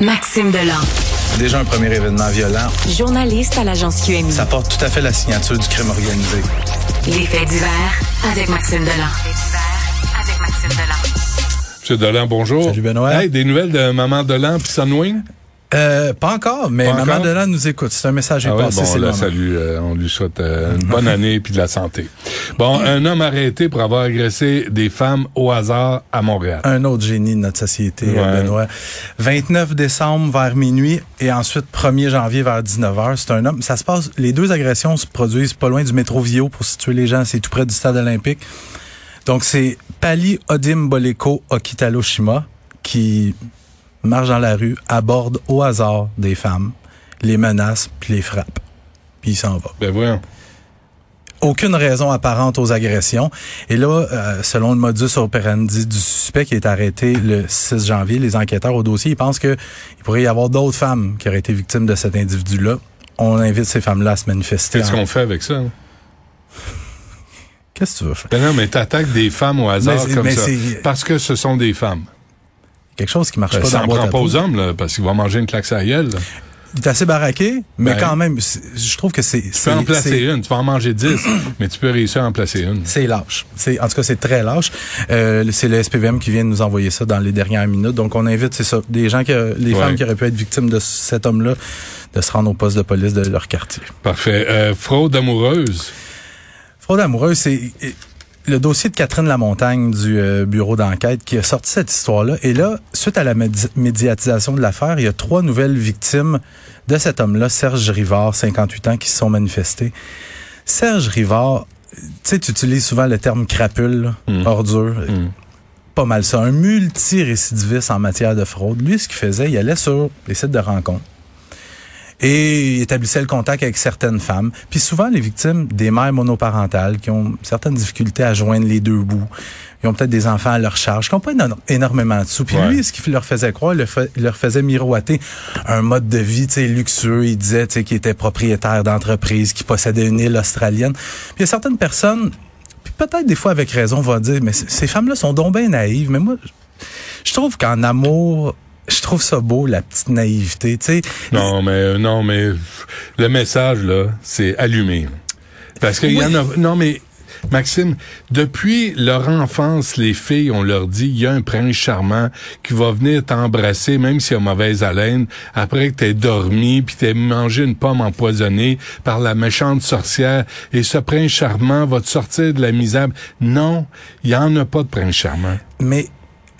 Maxime Delan. Déjà un premier événement violent. Journaliste à l'agence QMI. Ça porte tout à fait la signature du crime organisé. Les faits divers avec Maxime Delan. Les faits divers avec Maxime Delan. Monsieur Delan, bonjour. Salut Benoît. Hey, des nouvelles de Maman Delan puis Sunwing? Euh, pas encore, mais Pas Maman encore? Nous écoute. C'est un message Ah ouais, passé, bon, on la salue, euh, on lui souhaite euh, une bonne année puis de la santé. Bon, un homme arrêté pour avoir agressé des femmes au hasard à Montréal. Un autre génie de notre société, Ouais. euh, Benoît. 29 décembre vers minuit et ensuite 1er janvier vers 19h. C'est un homme. Ça se passe. Les deux agressions se produisent pas loin du métro Vio pour situer les gens. C'est tout près du stade olympique. Donc c'est Pali Odim Boleko Okitalo Shima qui marche dans la rue, aborde au hasard des femmes, les menace puis les frappe. Puis il s'en va. Ben voyons. aucune raison apparente aux agressions. Et là, euh, selon le modus operandi du suspect qui est arrêté le 6 janvier, les enquêteurs au dossier, ils pensent que il pourrait y avoir d'autres femmes qui auraient été victimes de cet individu-là. On invite ces femmes-là à se manifester. Qu'est-ce en- qu'on fait avec ça? hein? Qu'est-ce que tu veux faire? Ben non, mais t'attaques des femmes au hasard Mais comme mais ça. Parce que ce sont des femmes. Quelque chose qui marche Ben, pas dans le boîte prend à pas aux hommes, là, parce qu'ils vont manger une claque à la gueule. Il est assez baraqué, mais Ben. quand même, je trouve que c'est... Tu peux en placer une, tu peux en manger dix, mais tu peux réussir à en placer une. C'est lâche. En tout cas c'est très lâche. Euh, c'est le SPVM qui vient de nous envoyer ça dans les dernières minutes. Donc on invite c'est ça des gens que les Ouais. femmes qui auraient pu être victimes de cet homme-là de se rendre au poste de police de leur quartier. Parfait. Euh, fraude amoureuse. Fraude amoureuse, c'est le dossier de Catherine Lamontagne du euh, bureau d'enquête qui a sorti cette histoire-là. Et là, suite à la médi- médiatisation de l'affaire, il y a trois nouvelles victimes de cet homme-là, Serge Rivard, 58 ans, qui se sont manifestées. Serge Rivard, tu sais, tu utilises souvent le terme crapule, là, Mm. ordure. Mm. Pas mal ça. Un multirécidiviste en matière de fraude. Lui, ce qu'il faisait, il allait sur les sites de rencontres. Et il établissait le contact avec certaines femmes. Puis souvent, les victimes des mères monoparentales qui ont certaines difficultés à joindre les deux bouts. Ils ont peut-être des enfants à leur charge, qui n'ont pas éno- énormément de sous. Puis Ouais. lui, ce qu'il leur faisait croire, il leur, fa- il leur faisait miroiter un mode de vie luxueux. Il disait qu'il était propriétaire d'entreprise, qu'il possédait une île australienne. Puis il y a certaines personnes, puis peut-être des fois avec raison, vont dire, mais ces femmes-là sont donc bien naïves. Mais moi, je trouve qu'en amour, je trouve ça beau, la petite naïveté. Tu sais, Non, mais euh, non, mais le message là, c'est allumé. Parce qu'il y en a. Non, mais Maxime, depuis leur enfance, les filles, on leur dit, il y a un prince charmant qui va venir t'embrasser, même s'il a mauvaise haleine, après que t'aies dormi, puis t'aies mangé une pomme empoisonnée par la méchante sorcière, et ce prince charmant va te sortir de la misère. Non, il y en a pas de prince charmant. Mais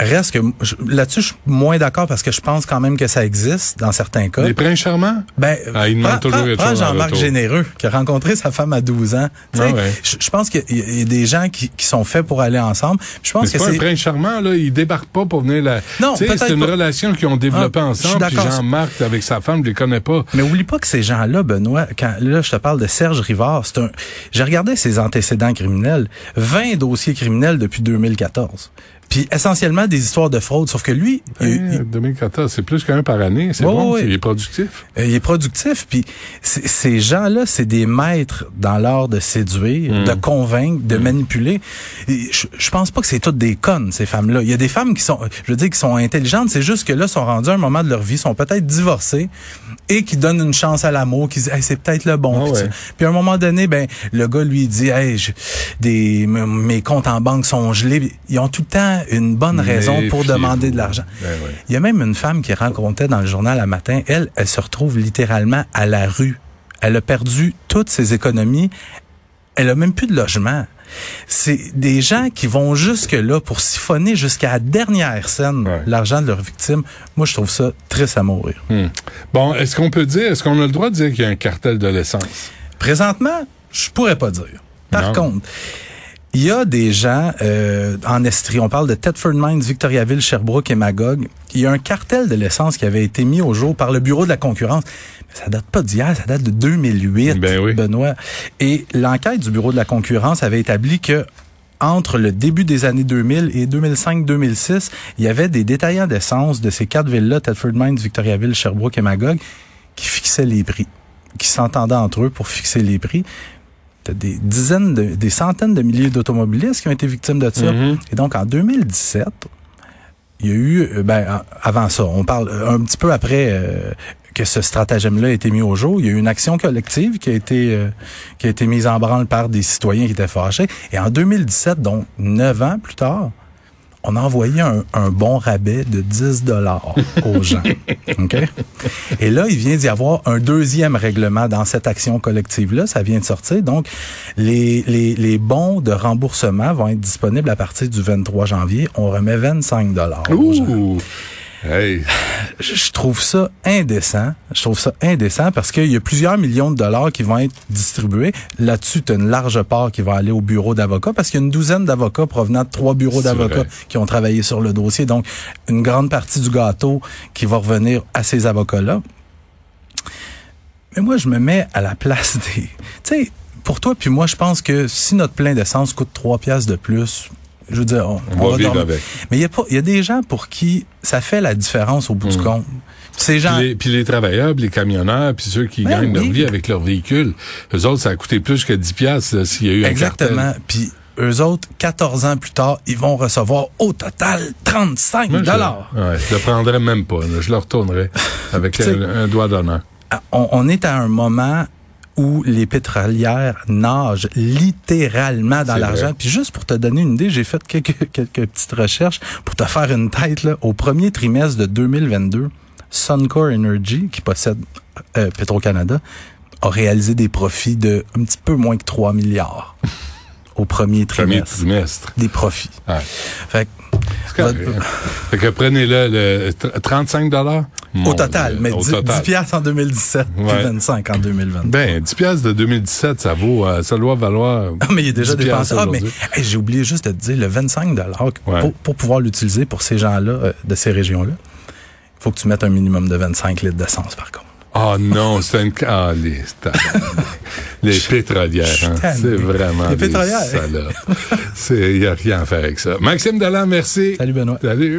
reste que là-dessus, je suis moins d'accord parce que je pense quand même que ça existe dans certains cas. Les princes charmants? Ben, Ah, il demande prends- toujours prends- Jean-Marc. Généreux, qui a rencontré sa femme à 12 ans. Ah ouais. je, je pense qu'il y, a- il y a des gens qui, qui sont faits pour aller ensemble. Je Mais pense c'est que pas un c'est... prince charmant, là. Il débarque pas pour venir la. Non, c'est une pas. relation qu'ils ont développée Ah, je suis ensemble. Jean-Marc, avec sa femme, je les connais pas. Mais oublie pas que ces gens-là, Benoît, quand là je te parle de Serge Rivard, c'est un. J'ai regardé ses antécédents criminels, 20 dossiers criminels depuis 2014. Puis essentiellement des histoires de fraude, sauf que lui, Hein, il, 2014, c'est plus qu'un par année. C'est bon, il est productif. Euh, il est productif, puis ces gens-là, c'est des maîtres dans l'art de séduire, Mm. de convaincre, de manipuler. Et Je, je pense pas que c'est toutes des connes ces femmes-là. Il y a des femmes qui sont, je veux dire, qui sont intelligentes. C'est juste que là, sont rendues à un moment de leur vie, sont peut-être divorcées et qui donnent une chance à l'amour, qui disent, hey, c'est peut-être le bon. Ah puis, ouais. tu- puis à un moment donné, ben le gars lui dit, hey, je- des mes comptes en banque sont gelés. Ils ont tout le temps une bonne raison pour demander de l'argent. Ben ouais. Il y a même une femme qui racontait dans le journal un matin, elle, elle se retrouve littéralement à la rue. Elle a perdu toutes ses économies. Elle a même plus de logement. C'est des gens qui vont jusque là pour siphonner jusqu'à la dernière scène Ouais. l'argent de leurs victimes. Moi, je trouve ça triste à mourir. Hmm. Bon, est-ce qu'on peut dire, est-ce qu'on a le droit de dire qu'il y a un cartel de l'essence? Présentement, je pourrais pas dire. Par Non. contre, il y a des gens euh, en Estrie, on parle de Thetford Mines, Victoriaville, Sherbrooke et Magog. Il y a un cartel de l'essence qui avait été mis au jour par le Bureau de la concurrence. Mais ça date pas d'hier, ça date de 2008, Ben oui. Benoît. Et l'enquête du Bureau de la concurrence avait établi que entre le début des années 2000 et 2005-2006, il y avait des détaillants d'essence de ces quatre villes-là, Thetford Mines, Victoriaville, Sherbrooke et Magog, qui fixaient les prix, qui s'entendaient entre eux pour fixer les prix. T'as des dizaines, de, des centaines de milliers d'automobilistes qui ont été victimes de ça. Mhm. Et donc, en 2017, il y a eu, euh, ben, avant ça, on parle euh, un petit peu après euh, que ce stratagème-là a été mis au jour, il y a eu une action collective qui a été qui a été mise en branle par des citoyens qui étaient fâchés. Et en 2017, donc neuf ans plus tard, on a envoyé un, bon rabais de 10 dollars aux gens. OK? Et là, il vient d'y avoir un deuxième règlement dans cette action collective-là. Ça vient de sortir. Donc, les, les, les bons de remboursement vont être disponibles à partir du 23 janvier. On remet 25 dollars aux gens. Hey. Je, trouve ça indécent. Je trouve ça indécent parce qu'il y a plusieurs millions de dollars qui vont être distribués. Là-dessus, tu as une large part qui va aller au bureau d'avocats parce qu'il y a une douzaine d'avocats provenant de trois bureaux d'avocats qui ont travaillé sur le dossier. Donc, une grande partie du gâteau qui va revenir à ces avocats-là. Mais moi, je me mets à la place des... Tu sais, pour toi puis moi, je pense que si notre plein d'essence coûte trois piastres de plus, je veux dire, on, va, vivre avec. Mais il y a pas, il y a des gens pour qui ça fait la différence au bout du mm. compte. Ces gens. Puis les, puis les, travailleurs, puis les camionneurs, puis ceux qui ben gagnent leur vie avec leur véhicule, eux autres, ça a coûté plus que 10 piastres s'il y a eu Exactement. un Puis eux autres, 14 ans plus tard, ils vont recevoir au total 35 dollars. Ouais, je le prendrais même pas. je le retournerais avec un, doigt d'honneur. On, on est à un moment où les pétrolières nagent littéralement dans l'argent. Puis juste pour te donner une idée, j'ai fait quelques, quelques petites recherches pour te faire une tête. Là. Au premier trimestre de 2022, Suncor Energy, qui possède euh, Petro-Canada, a réalisé des profits de un petit peu moins que 3 milliards au premier trimestre. Premier trimestre. Des profits. Ouais. Fait fait que prenez-le le 35 dollars? Au total, mais 10, piastres en 2017 ouais. 25 en 2020. Ben 10 piastres de 2017, ça vaut euh, ça doit valoir Ah mais il est déjà dépensé. Ah mais j'ai oublié juste de te dire le 25 dollars pour, pour, pouvoir l'utiliser pour ces gens-là euh, de ces régions-là. Il faut que tu mettes un minimum de 25 litres d'essence par contre. Oh non, c'est une... Ah, les, les pétrolières, hein. c'est vraiment les pétrolières. Il n'y a rien à faire avec ça. Maxime Dalland, merci. Salut Benoît. Salut.